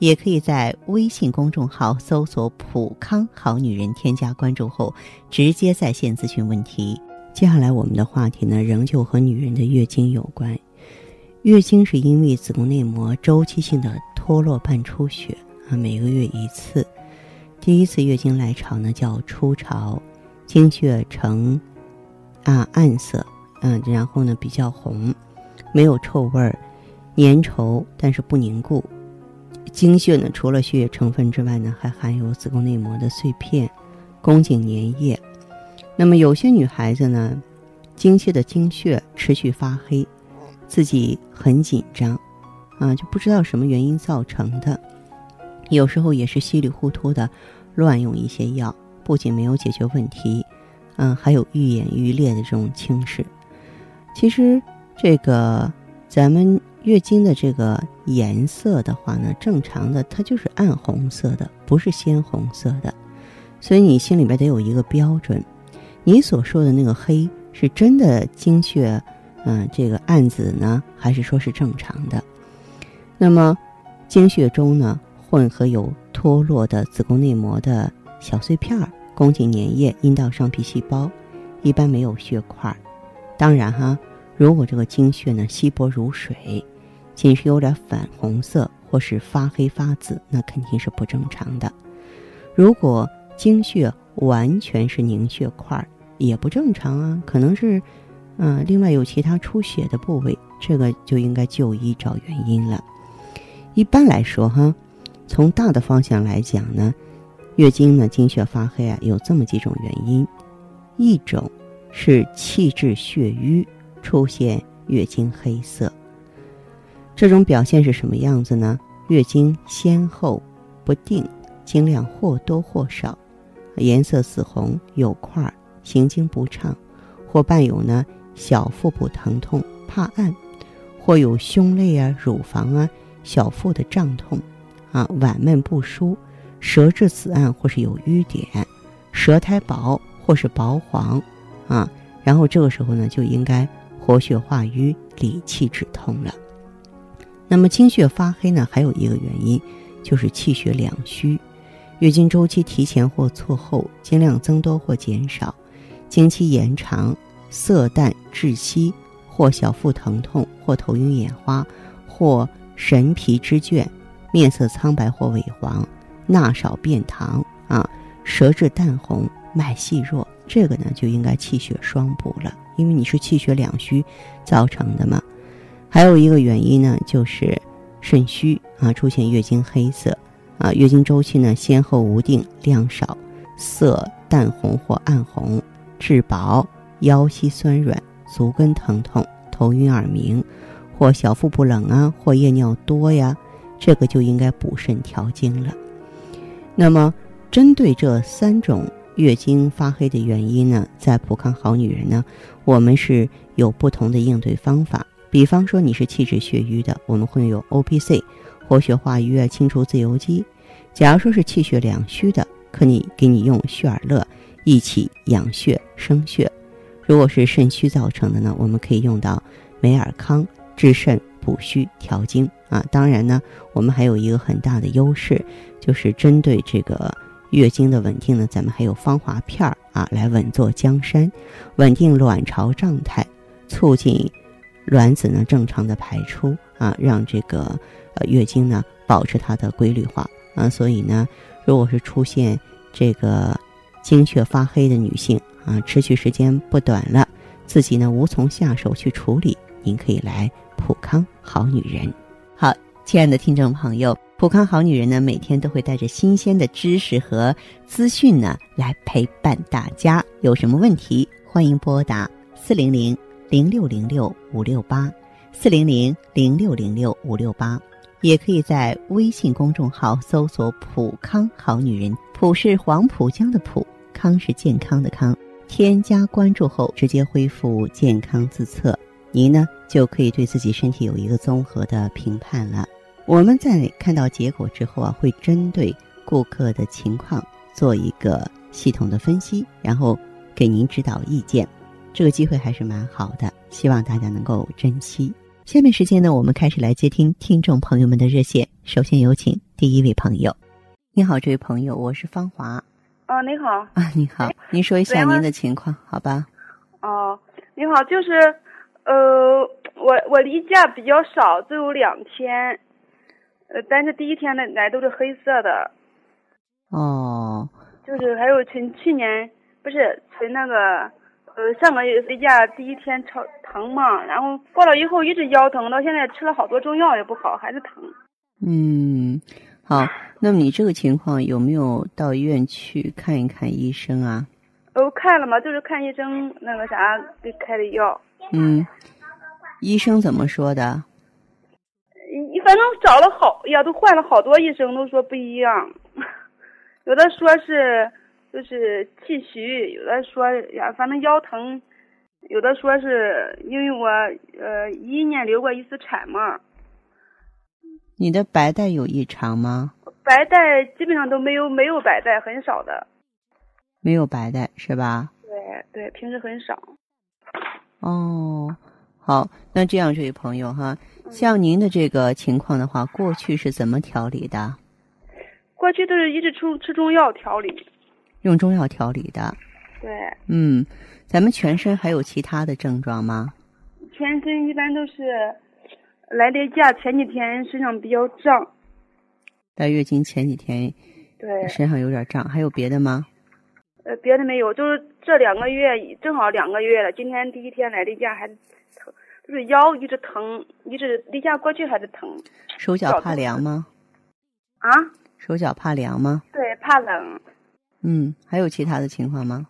也可以在微信公众号搜索“普康好女人”，添加关注后直接在线咨询问题。接下来我们的话题呢，仍旧和女人的月经有关。月经是因为子宫内膜周期性的脱落伴出血啊，每个月一次。第一次月经来潮呢叫初潮，经血呈啊暗色，嗯，然后呢比较红，没有臭味儿，粘稠但是不凝固。精血呢，除了血液成分之外呢，还含有子宫内膜的碎片、宫颈粘液。那么有些女孩子呢，经期的经血持续发黑，自己很紧张，啊，就不知道什么原因造成的。有时候也是稀里糊涂的乱用一些药，不仅没有解决问题，嗯，还有愈演愈烈的这种轻视。其实这个咱们。月经的这个颜色的话呢，正常的它就是暗红色的，不是鲜红色的，所以你心里边得有一个标准。你所说的那个黑是真的经血，嗯，这个暗紫呢，还是说是正常的？那么经血中呢，混合有脱落的子宫内膜的小碎片儿、宫颈粘液、阴道上皮细胞，一般没有血块。当然哈，如果这个经血呢稀薄如水。仅是有点粉红色或是发黑发紫，那肯定是不正常的。如果经血完全是凝血块，也不正常啊，可能是，嗯，另外有其他出血的部位，这个就应该就医找原因了。一般来说，哈，从大的方向来讲呢，月经呢经血发黑啊，有这么几种原因，一种是气滞血瘀出现月经黑色。这种表现是什么样子呢？月经先后不定，经量或多或少，颜色紫红有块，行经不畅，或伴有呢小腹部疼痛怕暗，或有胸肋啊、乳房啊、小腹的胀痛，啊脘闷不舒，舌质紫暗或是有瘀点，舌苔薄或是薄黄，啊，然后这个时候呢就应该活血化瘀、理气止痛了。那么经血发黑呢，还有一个原因，就是气血两虚，月经周期提前或错后，经量增多或减少，经期延长，色淡窒息，或小腹疼痛，或头晕眼花，或神疲肢倦，面色苍白或萎黄，纳少便溏啊，舌质淡红，脉细弱，这个呢就应该气血双补了，因为你是气血两虚造成的嘛。还有一个原因呢，就是肾虚啊，出现月经黑色啊，月经周期呢先后无定，量少，色淡红或暗红，质薄，腰膝酸软，足跟疼痛，头晕耳鸣，或小腹不冷啊，或夜尿多呀，这个就应该补肾调经了。那么，针对这三种月经发黑的原因呢，在普康好女人呢，我们是有不同的应对方法。比方说你是气滞血瘀的，我们会有 O P C 活血化瘀啊，清除自由基；假如说是气血两虚的，可以给你用血尔乐一起养血生血。如果是肾虚造成的呢，我们可以用到美尔康治肾补虚调经啊。当然呢，我们还有一个很大的优势，就是针对这个月经的稳定呢，咱们还有芳华片儿啊，来稳坐江山，稳定卵巢状态，促进。卵子呢正常的排出啊，让这个呃月经呢保持它的规律化啊，所以呢，如果是出现这个经血发黑的女性啊，持续时间不短了，自己呢无从下手去处理，您可以来普康好女人。亲爱的听众朋友，普康好女人呢每天都会带着新鲜的知识和资讯呢来陪伴大家，有什么问题欢迎拨打四零零。零六零六五六八，四零零零六零六五六八，也可以在微信公众号搜索“普康好女人”，普是黄浦江的普，康是健康的康。添加关注后，直接恢复健康自测，您呢就可以对自己身体有一个综合的评判了。我们在看到结果之后啊，会针对顾客的情况做一个系统的分析，然后给您指导意见。这个机会还是蛮好的，希望大家能够珍惜。下面时间呢，我们开始来接听听众朋友们的热线。首先有请第一位朋友。你好，这位朋友，我是芳华。哦，你好啊，你好，您说一下您的情况，好吧？哦，你好，就是呃，我我例假比较少，只有两天，呃，但是第一天的奶都是黑色的。哦。就是还有从去年不是从那个呃上个月例假第一天超疼嘛，然后过了以后一直腰疼，到现在吃了好多中药也不好，还是疼。嗯。好，那么你这个情况有没有到医院去看一看医生啊？哦，看了嘛，就是看医生那个啥给开的药。嗯，医生怎么说的？找了好呀，都换了好多医生，都说不一样。有的说是就是气虚，有的说呀，反正腰疼，有的说是因为我呃一一年流过一次产嘛。你的白带有异常吗？白带基本上都没有，没有白带，很少的。没有白带是吧？对对，平时很少。哦，好，那这样这位朋友哈，像您的这个情况的话，过去是怎么调理的？过去都是一直吃吃中药调理。用中药调理的。对。嗯，咱们全身还有其他的症状吗？全身一般都是。来例假前几天身上比较胀，来月经前几天，对身上有点胀，还有别的吗？呃，别的没有，就是这两个月正好两个月了。今天第一天来例假还疼，就是腰一直疼，一直离家过去还是疼。手脚怕凉吗？啊？手脚怕凉吗？对，怕冷。嗯，还有其他的情况吗？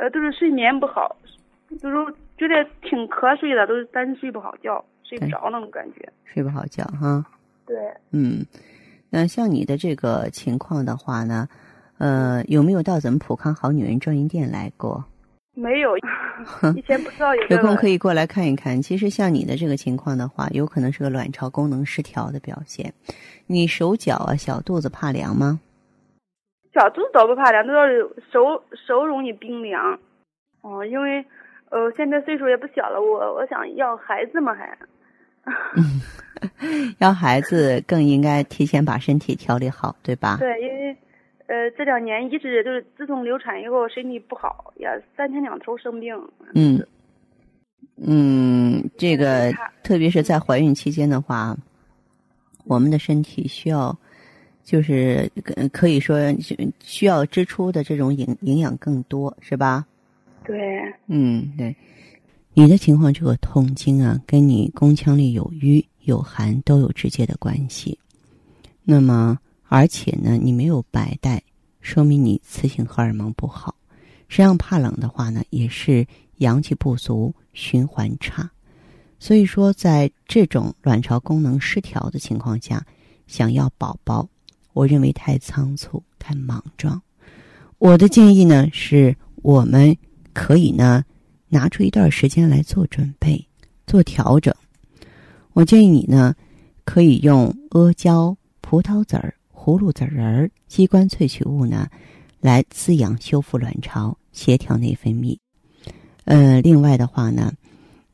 呃，都是睡眠不好，就是觉得挺瞌睡的，都是但是睡不好觉。睡不着那种感觉，睡不好觉哈。对，嗯，那像你的这个情况的话呢，呃，有没有到咱们普康好女人专营店来过？没有，以前不知道有。有空可以过来看一看。其实像你的这个情况的话，有可能是个卵巢功能失调的表现。你手脚啊、小肚子怕凉吗？小肚子倒不怕凉，主要是手手容易冰凉。哦，因为呃，现在岁数也不小了，我我想要孩子嘛，还。嗯，要孩子更应该提前把身体调理好，对吧？对，因为呃这两年一直就是自从流产以后身体不好，也三天两头生病。嗯嗯，这个特别是在怀孕期间的话，我们的身体需要就是可以说需要支出的这种营营养更多，是吧？对。嗯，对。你的情况，这个痛经啊，跟你宫腔里有瘀有寒都有直接的关系。那么，而且呢，你没有白带，说明你雌性荷尔蒙不好。实际上，怕冷的话呢，也是阳气不足，循环差。所以说，在这种卵巢功能失调的情况下，想要宝宝，我认为太仓促、太莽撞。我的建议呢，是我们可以呢。拿出一段时间来做准备、做调整。我建议你呢，可以用阿胶、葡萄籽儿、葫芦籽仁儿、鸡冠萃取物呢，来滋养、修复卵巢、协调内分泌。呃，另外的话呢，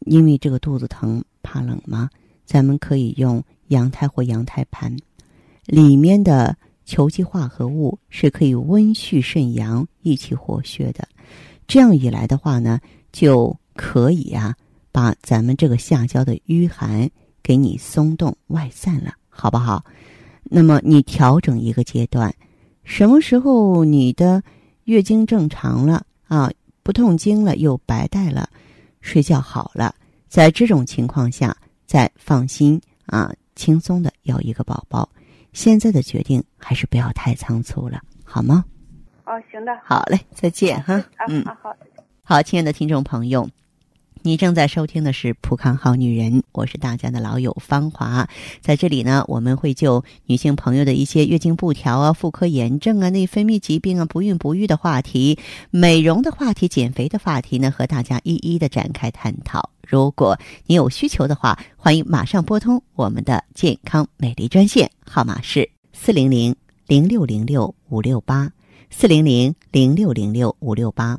因为这个肚子疼、怕冷嘛，咱们可以用羊胎或羊胎盘，里面的球基化合物是可以温煦肾阳、益气活血的。这样一来的话呢。就可以啊，把咱们这个下焦的淤寒给你松动外散了，好不好？那么你调整一个阶段，什么时候你的月经正常了啊，不痛经了，又白带了，睡觉好了，在这种情况下再放心啊，轻松的要一个宝宝。现在的决定还是不要太仓促了，好吗？哦，行的。好嘞，再见哈。嗯，好。好，亲爱的听众朋友，你正在收听的是《普康好女人》，我是大家的老友芳华。在这里呢，我们会就女性朋友的一些月经不调啊、妇科炎症啊、内分泌疾病啊、不孕不育的话题、美容的话题、减肥的话题呢，和大家一一的展开探讨。如果你有需求的话，欢迎马上拨通我们的健康美丽专线，号码是四零零零六零六五六八四零零零六零六五六八。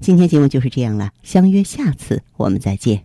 今天节目就是这样了，相约下次我们再见。